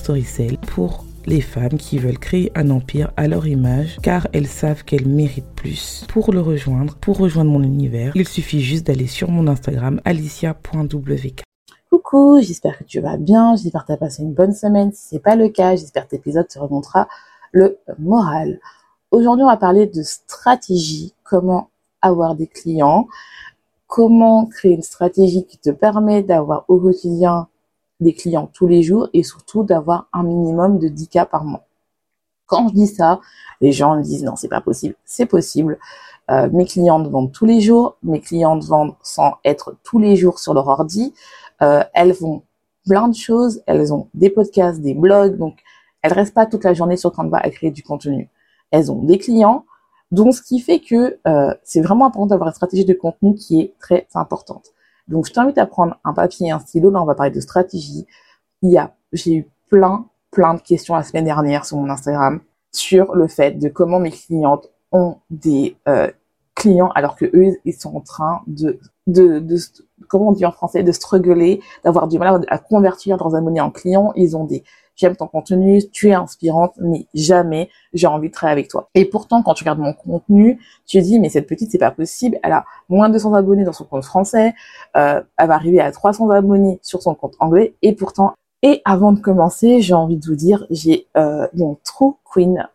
Storycell pour les femmes qui veulent créer un empire à leur image car elles savent qu'elles méritent plus. Pour le rejoindre, pour rejoindre mon univers, il suffit juste d'aller sur mon Instagram alicia.wk. Coucou, j'espère que tu vas bien, j'espère que tu as passé une bonne semaine. Si c'est pas le cas, j'espère que cet épisode te remontera le moral. Aujourd'hui, on va parler de stratégie, comment avoir des clients, comment créer une stratégie qui te permet d'avoir au quotidien des clients tous les jours et surtout d'avoir un minimum de 10 cas par mois. Quand je dis ça, les gens me disent non, c'est pas possible. C'est possible. Euh, mes clientes vendent tous les jours, mes clientes vendent sans être tous les jours sur leur ordi. Euh, elles font plein de choses, elles ont des podcasts, des blogs, donc elles restent pas toute la journée sur Canva à créer du contenu. Elles ont des clients, donc ce qui fait que euh, c'est vraiment important d'avoir une stratégie de contenu qui est très importante. Donc, je t'invite à prendre un papier et un stylo. Là, on va parler de stratégie. Il y a, j'ai eu plein, plein de questions la semaine dernière sur mon Instagram sur le fait de comment mes clientes ont des euh, clients alors que eux, ils sont en train de, de, de, comment on dit en français, de struggler, d'avoir du mal à, convertir leurs abonnés en clients. Ils ont des j'aime ton contenu, tu es inspirante, mais jamais j'ai envie de travailler avec toi. Et pourtant, quand tu regardes mon contenu, tu te dis, mais cette petite, c'est pas possible, elle a moins de 200 abonnés dans son compte français, euh, elle va arriver à 300 abonnés sur son compte anglais, et pourtant, et avant de commencer, j'ai envie de vous dire, j'ai euh, mon True Queen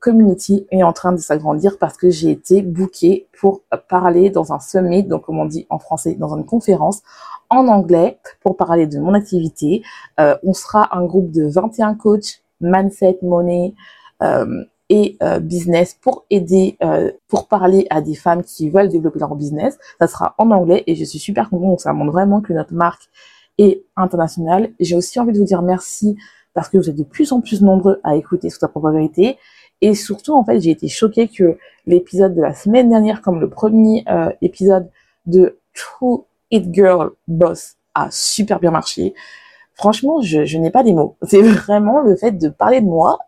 community est en train de s'agrandir parce que j'ai été bookée pour parler dans un summit, donc comme on dit en français, dans une conférence en anglais pour parler de mon activité. Euh, on sera un groupe de 21 coachs, mindset, money euh, et euh, business pour aider, pour parler à des femmes qui veulent développer leur business. Ça sera en anglais et je suis super contente. Ça montre vraiment que notre marque est internationale. J'ai aussi envie de vous dire merci parce que vous êtes de plus en plus nombreux à écouter sur ta propre vérité. Et surtout, en fait, j'ai été choquée que l'épisode de la semaine dernière, comme le premier épisode de True It Girl Boss a super bien marché. Franchement, je, je n'ai pas des mots. C'est vraiment le fait de parler de moi.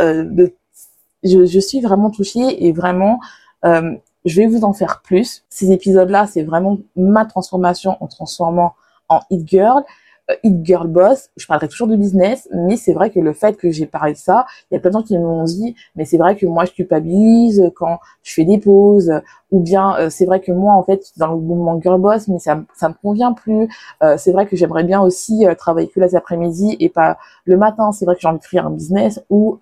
Euh, de, je, je, suis vraiment touchée et vraiment, euh, je vais vous en faire plus. Ces épisodes-là, c'est vraiment ma transformation en transformant en It Girl. Euh, It Girl Boss, je parlerai toujours de business, mais c'est vrai que le fait que j'ai parlé de ça, il y a plein de gens qui m'ont dit, mais c'est vrai que moi je culpabilise quand je fais des pauses, ou bien euh, c'est vrai que moi en fait dans le mouvement Girl Boss, mais ça ça me convient plus. Euh, c'est vrai que j'aimerais bien aussi travailler que les après-midi et pas le matin. C'est vrai que j'ai envie de créer un business où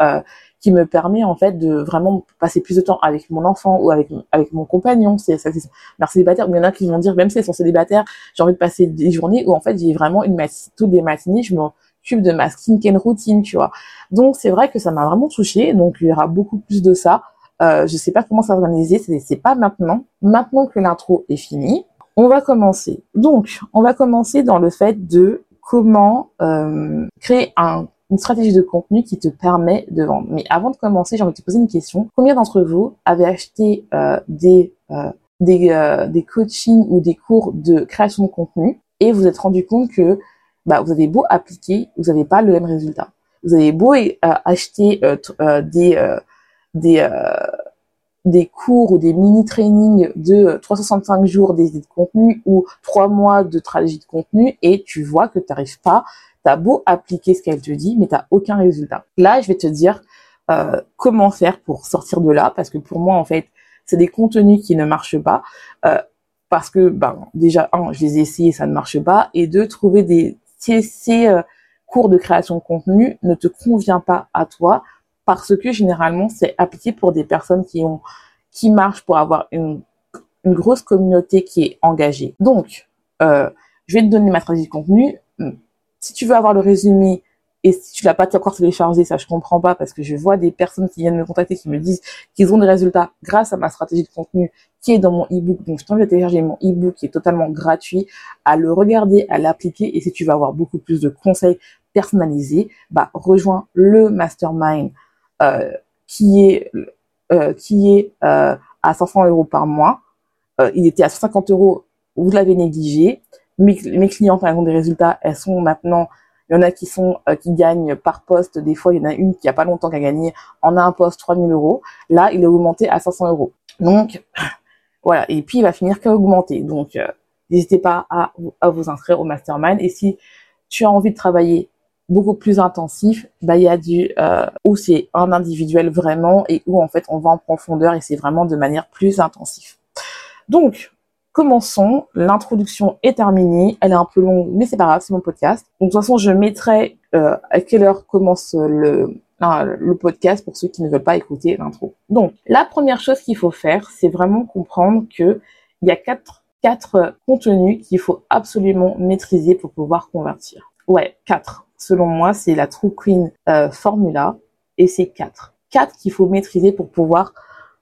qui me permet en fait de vraiment passer plus de temps avec mon enfant ou avec avec mon compagnon. C'est ça, c'est célibataire. il y en a qui vont dire même si elles sont célibataires, j'ai envie de passer des journées où en fait j'ai vraiment une toutes les matinées, je m'occupe de ma skincare routine, tu vois. Donc c'est vrai que ça m'a vraiment touchée. Donc il y aura beaucoup plus de ça. Euh, je sais pas comment ça va s'organiser. C'est, c'est pas maintenant. Maintenant que l'intro est finie, on va commencer. Donc on va commencer dans le fait de comment euh, créer un une stratégie de contenu qui te permet de vendre. Mais avant de commencer, j'ai envie de te poser une question. Combien d'entre vous avez acheté euh, des, euh, des, euh, des coachings ou des cours de création de contenu et vous êtes rendu compte que bah, vous avez beau appliquer, vous n'avez pas le même résultat. Vous avez beau acheter des, des, des cours ou des mini-trainings de 365 jours d'idées de contenu ou 3 mois de stratégie de contenu et tu vois que tu n'arrives pas T'as beau appliquer ce qu'elle te dit, mais t'as aucun résultat. Là, je vais te dire euh, comment faire pour sortir de là, parce que pour moi, en fait, c'est des contenus qui ne marchent pas. Euh, parce que, ben, déjà, un, je les ai essayés, ça ne marche pas, et deux, trouver des ces, euh, cours de création de contenu ne te convient pas à toi, parce que généralement, c'est appliqué pour des personnes qui ont qui marchent pour avoir une, une grosse communauté qui est engagée. Donc, je vais te donner ma stratégie de contenu si tu veux avoir le résumé Et si tu l'as pas encore téléchargé, ça je comprends pas parce que je vois des personnes qui viennent me contacter qui me disent qu'ils ont des résultats grâce à ma stratégie de contenu qui est dans mon ebook. Donc je t'invite à télécharger mon ebook qui est totalement gratuit, à le regarder, à l'appliquer et si tu vas avoir beaucoup plus de conseils personnalisés, bah rejoins le mastermind euh, qui est euh, qui est euh, à 500 euros par mois. Euh, il était à 150 euros, vous l'avez négligé. Mes, mes clients, par exemple, des résultats, elles sont maintenant il y en a qui sont euh, qui gagnent par poste. Des fois, il y en a une qui a pas longtemps qu'à gagner en un poste 3000 euros. Là, il est augmenté à 500 euros. Donc voilà. Et puis il va finir qu'à augmenter. Donc euh, n'hésitez pas à, à vous inscrire au mastermind. Et si tu as envie de travailler beaucoup plus intensif, bah il y a du euh, où c'est un individuel vraiment et où en fait on va en profondeur et c'est vraiment de manière plus intensive. Donc commençons. L'introduction est terminée. Elle est un peu longue, mais c'est pas grave, c'est mon podcast. Donc, de toute façon, je mettrai euh, à quelle heure commence le, podcast pour ceux qui ne veulent pas écouter l'intro. Donc, la première chose qu'il faut faire, c'est vraiment comprendre que il y a quatre, quatre contenus qu'il faut absolument maîtriser pour pouvoir convertir. Ouais, quatre. Selon moi, c'est la True Queen euh, Formula et c'est quatre. Quatre qu'il faut maîtriser pour pouvoir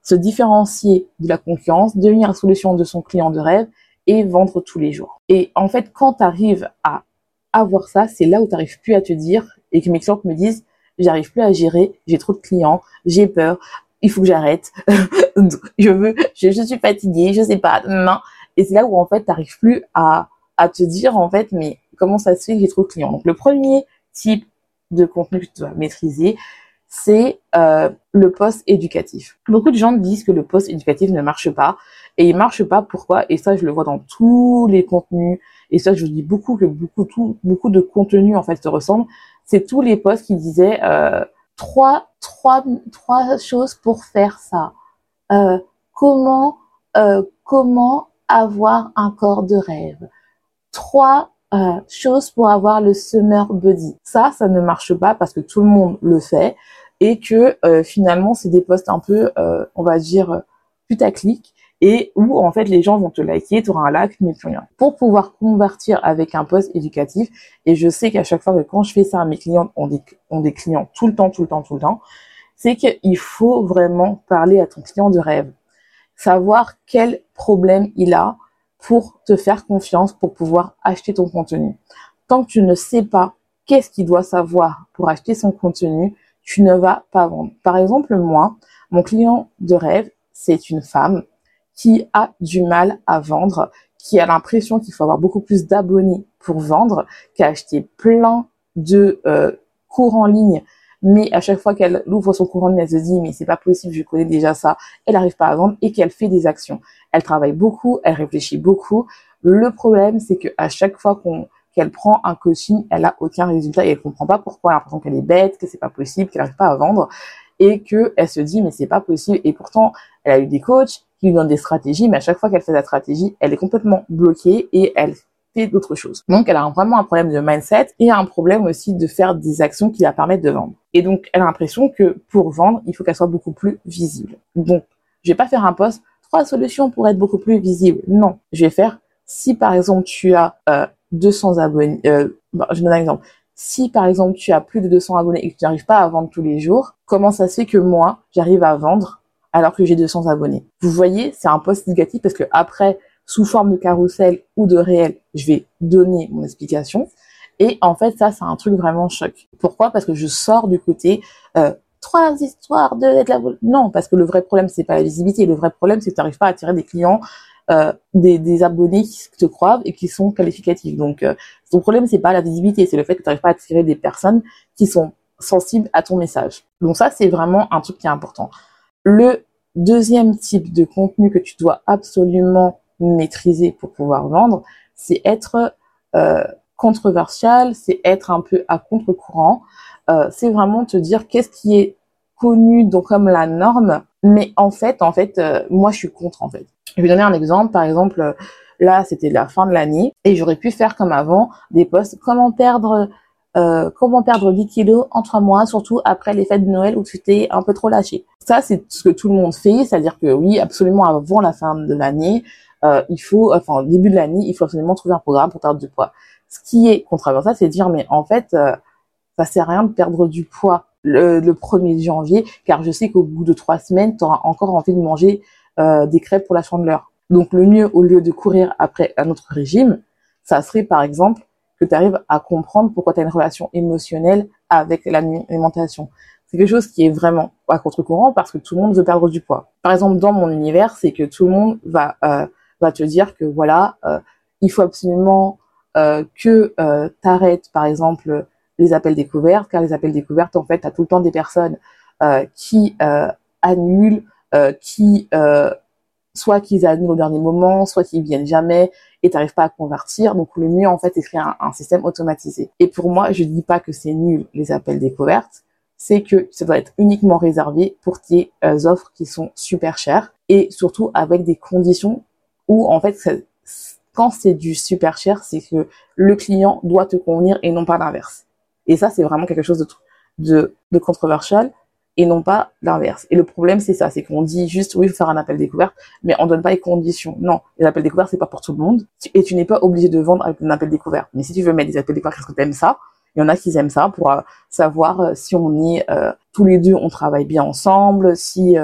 se différencier de la concurrence, devenir la solution de son client de rêve et vendre tous les jours. Et en fait, quand tu arrives à avoir ça, c'est là où tu n'arrives plus à te dire et que mes clients me disent j'arrive plus à gérer, j'ai trop de clients, j'ai peur, il faut que j'arrête, je veux, je, suis fatiguée, je sais pas, non. Et c'est là où en fait tu n'arrives plus à, à te dire en fait mais comment ça se fait que j'ai trop de clients? Donc le premier type de contenu que tu dois maîtriser, c'est euh, le poste éducatif. Beaucoup de gens disent que le poste éducatif ne marche pas et il marche pas pourquoi? Et ça je le vois dans tous les contenus et ça je vous dis beaucoup que beaucoup de contenus en fait se ressemblent. C'est tous les posts qui disaient euh, trois trois trois choses pour faire ça. Euh, comment comment avoir un corps de rêve? Trois euh, choses pour avoir le summer body. Ça, ça ne marche pas parce que tout le monde le fait et que euh, finalement c'est des posts un peu, euh, on va dire, putaclic et où en fait les gens vont te liker, tu auras un like, mais plus rien. Pour pouvoir convertir avec un post éducatif, et je sais qu'à chaque fois que quand je fais ça, mes clients ont des, ont des clients tout le temps, tout le temps, tout le temps, c'est qu'il faut vraiment parler à ton client de rêve, savoir quel problème il a pour te faire confiance, pour pouvoir acheter ton contenu. Tant que tu ne sais pas qu'est-ce qu'il doit savoir pour acheter son contenu, tu ne vas pas vendre. Par exemple, moi, mon client de rêve, c'est une femme qui a du mal à vendre, qui a l'impression qu'il faut avoir beaucoup plus d'abonnés pour vendre, qui a acheté plein de euh, cours en ligne, mais à chaque fois qu'elle ouvre son cours en ligne, elle se dit mais c'est pas possible, je connais déjà ça, elle n'arrive pas à vendre et qu'elle fait des actions. Elle travaille beaucoup, elle réfléchit beaucoup. Le problème, c'est que à chaque fois qu'on qu'elle prend un coaching, elle a aucun résultat et elle comprend pas pourquoi. Elle a l'impression qu'elle est bête, que c'est pas possible, qu'elle n'arrive pas à vendre et que elle se dit mais c'est pas possible. Et pourtant, elle a eu des coachs qui lui donnent des stratégies, mais à chaque fois qu'elle fait la stratégie, elle est complètement bloquée et elle fait d'autres choses. Donc, elle a vraiment un problème de mindset et un problème aussi de faire des actions qui la permettent de vendre. Et donc, elle a l'impression que pour vendre, il faut qu'elle soit beaucoup plus visible. Donc, je vais pas faire un post trois solutions pour être beaucoup plus visible. Non, je vais faire si par exemple tu as euh, 200 abonnés. Euh, je donne un exemple. Si par exemple tu as plus de 200 abonnés et que tu n'arrives pas à vendre tous les jours, comment ça se fait que moi j'arrive à vendre alors que j'ai 200 abonnés? Vous voyez, c'est un post négatif parce que après, sous forme de carrousel ou de réel, je vais donner mon explication. Et en fait, ça, c'est un truc vraiment choc. Pourquoi? Parce que je sors du côté euh, trois histoires de la non, parce que le vrai problème c'est pas la visibilité. Le vrai problème c'est que tu n'arrives pas à attirer des clients euh, des, des, abonnés qui te croient et qui sont qualificatifs. Donc, euh, ton problème, c'est pas la visibilité, c'est le fait que tu n'arrives pas à attirer des personnes qui sont sensibles à ton message. Donc ça, c'est vraiment un truc qui est important. Le deuxième type de contenu que tu dois absolument maîtriser pour pouvoir vendre, c'est être euh, controversial, c'est être un peu à contre-courant. Euh, c'est vraiment te dire qu'est-ce qui est connu donc comme la norme, mais en fait, en fait, euh, moi je suis contre en fait. Je vais donner un exemple. Par exemple, là, c'était la fin de l'année et j'aurais pu faire comme avant des posts comment perdre euh, comment perdre 10 kilos en trois mois, surtout après les fêtes de Noël où tu t'es un peu trop lâché. Ça, c'est ce que tout le monde fait, c'est-à-dire que oui, absolument avant la fin de l'année, euh, il faut, enfin début de l'année, il faut absolument trouver un programme pour perdre du poids. Ce qui est controversé, c'est de dire mais en fait, euh, Ça sert à rien de perdre du poids le, le 1er janvier, car je sais qu'au bout de trois semaines, tu auras encore envie de manger euh, des crêpes pour la chandeleur. Donc le mieux, au lieu de courir après un autre régime, ça serait par exemple que tu arrives à comprendre pourquoi tu as une relation émotionnelle avec l'alimentation. C'est quelque chose qui est vraiment à contre-courant parce que tout le monde veut perdre du poids. Par exemple, dans mon univers, c'est que tout le monde va euh, va te dire que voilà, euh, il faut absolument euh, que euh, tu arrêtes, par exemple, les appels découvertes, car les appels découvertes, en fait, tu as tout le temps des personnes euh, qui annulent, qui soit qu'ils annulent au dernier moment, soit qu'ils viennent jamais et t'arrives pas à convertir. Donc le mieux en fait c'est créer un, un, système automatisé. Et pour moi, je dis pas que c'est nul les appels découvertes, c'est que ça doit être uniquement réservé pour tes euh, offres qui sont super chères et surtout avec des conditions où en fait quand c'est du super cher, c'est que le client doit te convenir et non pas l'inverse. Et ça c'est vraiment quelque chose de de, de controversial et non pas l'inverse. Et le problème, c'est ça, c'est qu'on dit juste, oui, il faut faire un appel découverte, mais on donne pas les conditions. Non, les appels découvertes, c'est pas pour tout le monde. Et tu n'es pas obligé de vendre avec un appel découverte. Mais si tu veux mettre des appels découvertes parce que tu aimes ça, il y en a qui aiment ça pour euh, savoir euh, si on est euh, tous les deux, on travaille bien ensemble, si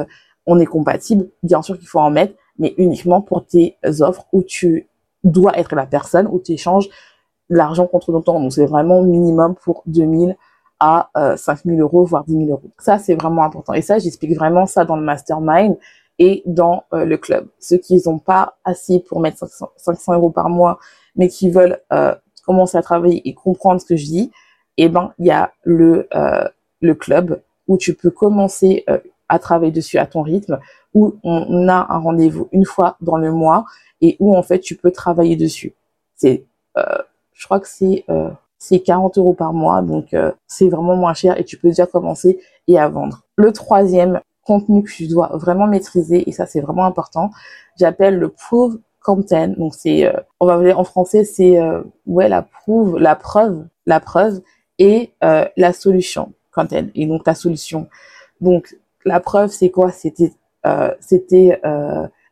on est compatible. Bien sûr qu'il faut en mettre, mais uniquement pour tes offres où tu dois être la personne, où tu échanges l'argent contre ton temps. Donc c'est vraiment minimum pour 2000 à euh, 5 000 euros, voire 10 000 euros. Ça, c'est vraiment important. Et ça, j'explique vraiment ça dans le mastermind et dans euh, le club. Ceux qui n'ont pas assez pour mettre 500, 500, euros par mois, mais qui veulent euh, commencer à travailler et comprendre ce que je dis, eh ben, il y a le, euh, le club où tu peux commencer euh, à travailler dessus à ton rythme, où on a un rendez-vous une fois dans le mois et où en fait tu peux travailler dessus. C'est, euh, je crois que c'est c'est 40 euros par mois, donc euh, c'est vraiment moins cher et tu peux déjà commencer et à vendre. Le troisième contenu que tu dois vraiment maîtriser, et ça c'est vraiment important, j'appelle le proof content. Donc c'est, euh, on va dire en français, c'est euh, ouais la preuve, la preuve, la preuve et la solution content. Et donc ta solution. Donc la preuve c'est quoi? C'était c'était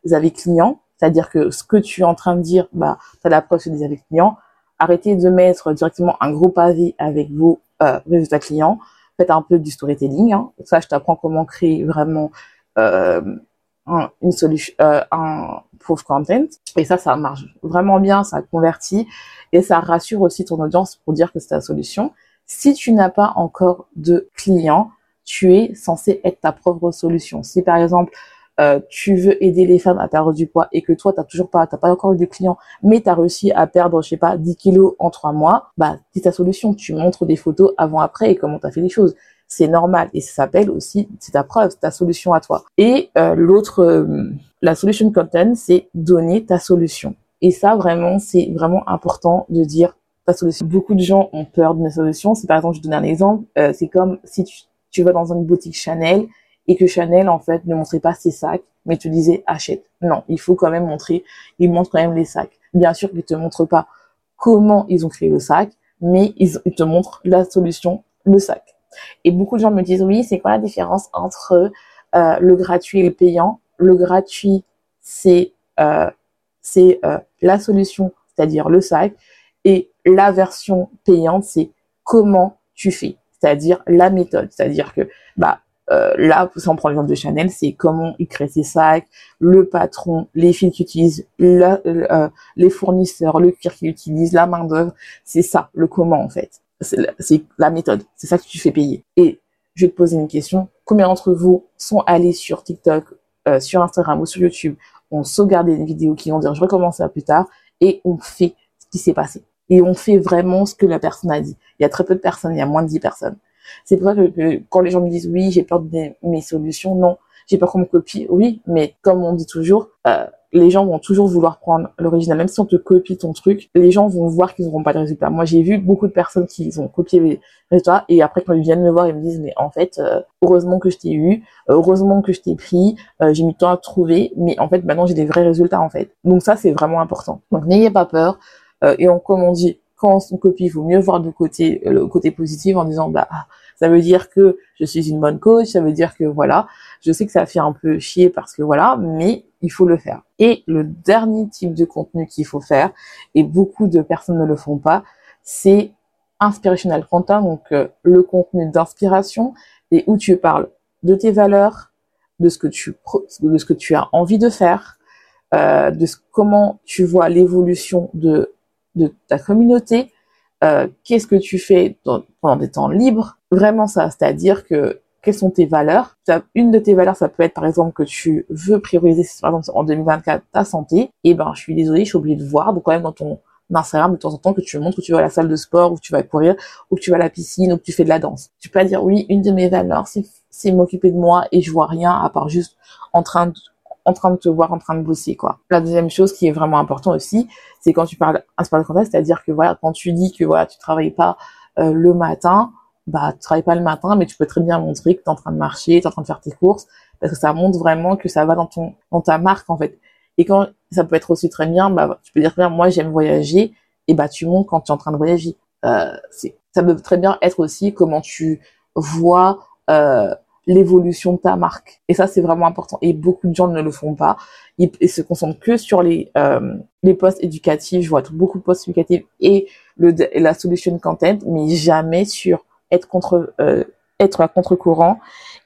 des avis clients, c'est-à-dire que ce que tu es en train de dire, bah tu as la preuve sur des avis clients arrêtez de mettre directement un gros pavé avec vos euh, résultats clients. Faites un peu du storytelling. Hein. Ça, je t'apprends comment créer vraiment euh, un, une solution, euh, un proof content. Et ça, ça marche vraiment bien, ça convertit et ça rassure aussi ton audience pour dire que c'est ta solution. Si tu n'as pas encore de clients, tu es censé être ta propre solution. Si par exemple euh, tu veux aider les femmes à perdre du poids et que toi t'as toujours pas t'as pas encore eu de clients mais tu as réussi à perdre je sais pas 10 kilos en trois mois bah c'est ta solution. Tu montres des photos avant après et comment tu as fait les choses. C'est normal et ça s'appelle aussi c'est ta preuve ta solution à toi. Et euh, l'autre euh, la solution content c'est donner ta solution. Et ça vraiment c'est vraiment important de dire ta solution. Beaucoup de gens ont peur d'une solution. C'est par exemple je donne un exemple euh, c'est comme si tu, tu vas dans une boutique Chanel et que Chanel en fait ne montrait pas ses sacs, mais te disait achète. Non, il faut quand même montrer, ils montrent quand même les sacs. Bien sûr qu'ils te montrent pas comment ils ont créé le sac, mais ils, te montrent la solution, le sac. Et beaucoup de gens me disent oui, c'est quoi la différence entre euh, le gratuit et le payant? Le gratuit, c'est euh, c'est euh, la solution, c'est-à-dire le sac, et la version payante, c'est comment tu fais, c'est-à-dire la méthode, c'est-à-dire que bah euh, là, si on prend l'exemple de Chanel, c'est comment ils créent ses sacs, le patron, les fils qu'ils utilisent, euh, les fournisseurs, le cuir qu'ils utilisent, la main d'œuvre. C'est ça, le comment en fait. C'est la méthode. C'est ça que tu fais payer. Et je vais te poser une question. Combien d'entre vous sont allés sur TikTok, euh, sur Instagram ou sur YouTube, ont sauvegardé des vidéos qui vont dire je recommence ça plus tard et on fait ce qui s'est passé? Et on fait vraiment ce que la personne a dit. Il y a très peu de personnes, il y a moins de 10 personnes. C'est pour ça que, quand les gens me disent oui, j'ai peur de mes solutions, non, j'ai peur qu'on me copie, oui, mais comme on dit toujours, euh, les gens vont toujours vouloir prendre l'original. Même si on te copie ton truc, les gens vont voir qu'ils n'auront pas de résultat. Moi, j'ai vu beaucoup de personnes qui ont copié les résultats et après, quand ils viennent me voir, ils me disent, mais en fait, euh, heureusement que je t'ai eu, heureusement que je t'ai pris, euh, j'ai mis le temps à trouver, mais en fait, maintenant, j'ai des vrais résultats, en fait. Donc ça, c'est vraiment important. Donc, n'ayez pas peur. Euh, et on, comme on dit, quand on copie, il vaut mieux voir le côté, le côté positif en disant, bah, ça veut dire que je suis une bonne coach, ça veut dire que voilà, je sais que ça fait un peu chier parce que voilà, mais il faut le faire. Et le dernier type de contenu qu'il faut faire, et beaucoup de personnes ne le font pas, c'est inspirational content, donc euh, le contenu d'inspiration, et où tu parles de tes valeurs, de ce que tu, de ce que tu as envie de faire, euh, de comment tu vois l'évolution de, de ta communauté, euh, qu'est-ce que tu fais pendant des temps libres, vraiment ça, c'est-à-dire que quelles sont tes valeurs? Une de tes valeurs, ça peut être par exemple que tu veux prioriser, par exemple en 2024, ta santé. Et ben, je suis désolée, je suis obligée de voir, donc quand même dans ton Instagram de temps en temps que tu montres que tu vas à la salle de sport, ou que tu vas courir, ou que tu vas à la piscine, ou que tu fais de la danse. Tu peux pas dire oui, une de mes valeurs, c'est m'occuper de moi et je vois rien à part juste en train de en train de te voir en train de bosser quoi. La deuxième chose qui est vraiment important aussi, c'est quand tu parles un de contexte, c'est-à-dire que voilà, quand tu dis que voilà, tu travailles pas euh, le matin, bah tu travailles pas le matin, mais tu peux très bien montrer que tu es en train de marcher, tu es en train de faire tes courses, parce que ça montre vraiment que ça va dans ton dans ta marque en fait. Et quand ça peut être aussi très bien, bah tu peux dire bien moi j'aime voyager, et bah tu montres quand tu es en train de voyager. Euh, ça peut très bien être aussi comment tu vois euh, l'évolution de ta marque. Et ça, c'est vraiment important. Et beaucoup de gens ne le font pas. Ils, se concentrent que sur les euh, les postes éducatifs. Je vois beaucoup de postes éducatifs et le la solution content, mais jamais sur être contre euh, être à contre-courant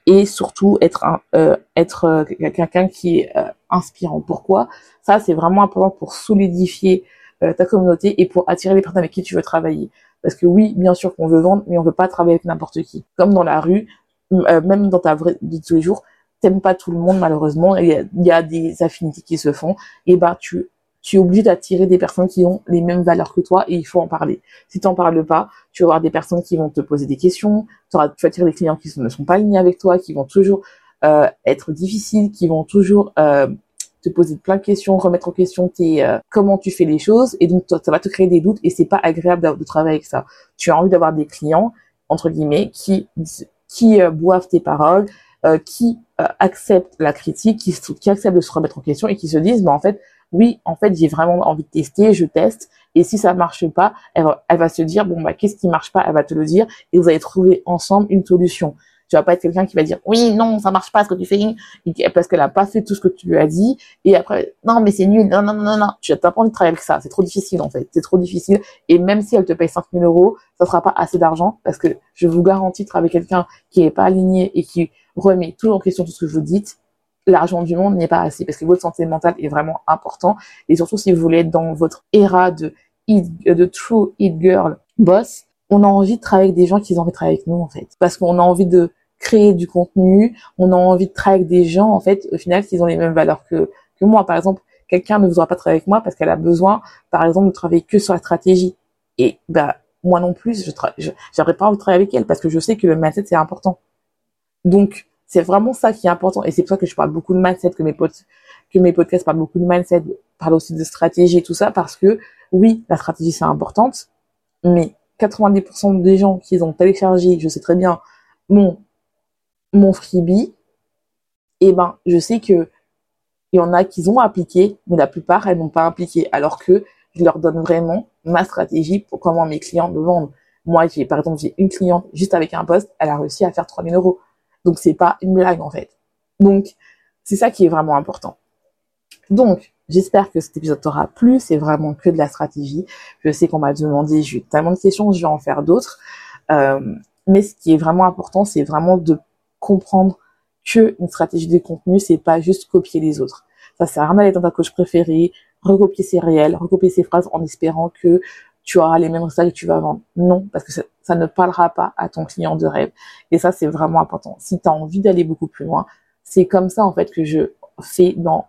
et surtout être un, euh, être euh, quelqu'un qui est inspirant. Pourquoi? Ça, c'est vraiment important pour solidifier ta communauté et pour attirer les personnes avec qui tu veux travailler. Parce que oui, bien sûr qu'on veut vendre, mais on veut pas travailler avec n'importe qui. Comme dans la rue, même dans ta vraie vie de tous les jours, t'aimes pas tout le monde malheureusement. Il y a, des affinités qui se font. Et bah tu tu es obligé d'attirer des personnes qui ont les mêmes valeurs que toi et il faut en parler. Si tu n'en parles pas, tu vas avoir des personnes qui vont te poser des questions, tu vas attirer des clients qui ne sont pas alignés avec toi, qui vont toujours euh, être difficiles, qui vont toujours euh, te poser plein de questions, remettre en question tes, euh, comment tu fais les choses et donc ça va te créer des doutes et c'est pas agréable de, travailler avec ça. Tu as envie d'avoir des clients entre guillemets qui qui boivent tes paroles, qui acceptent la critique, qui, qui acceptent de se remettre en question et qui se disent bah en fait oui, en fait, j'ai vraiment envie de tester, je teste. Et si ça marche pas, elle va, elle va se dire, bon, bah, qu'est-ce qui marche pas? Elle va te le dire et vous allez trouver ensemble une solution. Tu vas pas être quelqu'un qui va dire, oui, non, ça marche pas ce que tu fais, parce qu'elle a pas fait tout ce que tu lui as dit. Et après, non, mais c'est nul, non, non, non, non, Tu n'as pas envie de travailler avec ça. C'est trop difficile, en fait. C'est trop difficile. Et même si elle te paye 5000 euros, ça sera pas assez d'argent parce que je vous garantis de travailler avec quelqu'un qui est pas aligné et qui remet toujours en question tout ce que vous dites l'argent du monde n'est pas assez parce que votre santé mentale est vraiment important et surtout si vous voulez être dans votre era de de true hit girl boss, on a envie de travailler avec des gens qui ont envie de travailler avec nous en fait parce qu'on a envie de créer du contenu, on a envie de travailler avec des gens en fait au final qui ont les mêmes valeurs que que moi par exemple, quelqu'un ne voudra pas travailler avec moi parce qu'elle a besoin par exemple de travailler que sur la stratégie et bah moi non plus, je j'aurais pas envie travailler avec elle parce que je sais que le mindset c'est important. Donc c'est vraiment ça qui est important. Et c'est pour ça que je parle beaucoup de mindset, que mes potes, que mes podcasts parlent beaucoup de mindset, parlent aussi de stratégie et tout ça, parce que oui, la stratégie c'est importante, mais 90% des gens qui ont téléchargé, je sais très bien, mon, mon freebie, eh ben, je sais que il y en a qui ont appliqué, mais la plupart, elles n'ont pas appliqué, alors que je leur donne vraiment ma stratégie pour comment mes clients me vendent. Moi, j'ai, par exemple, j'ai une cliente juste avec un poste, elle a réussi à faire 3000 euros. Donc c'est pas une blague en fait. Donc c'est ça qui est vraiment important. Donc j'espère que cet épisode t'aura plu. C'est vraiment que de la stratégie. Je sais qu'on m'a demandé, j'ai eu tellement de questions, je vais en faire d'autres. Euh, mais ce qui est vraiment important, c'est vraiment de comprendre que une stratégie de contenu, c'est pas juste copier les autres. Ça sert à rien d'aller dans ta coach préférée, recopier ses réels, recopier ses phrases en espérant que tu auras les mêmes résultats que tu vas vendre. Non, parce que ça, ne parlera pas à ton client de rêve. Et ça, c'est vraiment important. Si tu as envie d'aller beaucoup plus loin, c'est comme ça, en fait, que je fais dans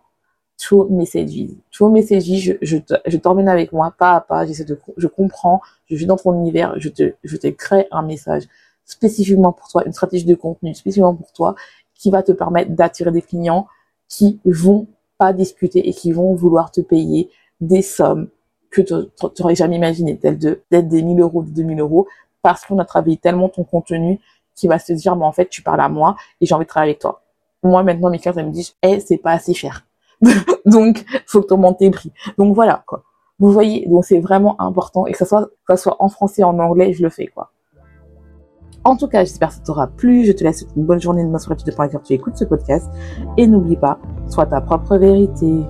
True Messages. True Messages, je, je, je t'emmène avec moi, pas à pas, j'essaie de, je comprends, je vis dans ton univers, je te, je te crée un message spécifiquement pour toi, une stratégie de contenu spécifiquement pour toi, qui va te permettre d'attirer des clients qui vont pas discuter et qui vont vouloir te payer des sommes que tu n'aurais jamais imaginé, d'être des 1000 euros, de 2000 euros, parce qu'on a travaillé tellement ton contenu qui va se dire, mais en fait, tu parles à moi et j'ai envie de travailler avec toi. Moi, maintenant, mes clients, elles me disent, eh, c'est pas assez cher. donc, faut que tu augmentes tes prix. Donc, voilà, quoi. Vous voyez, donc c'est vraiment important et que ça soit, ça soit en français, en anglais, je le fais, quoi. En tout cas, j'espère que ça t'aura plu. Je te laisse une bonne journée de soirée de quand tu écoutes ce podcast. Et n'oublie pas, sois ta propre vérité.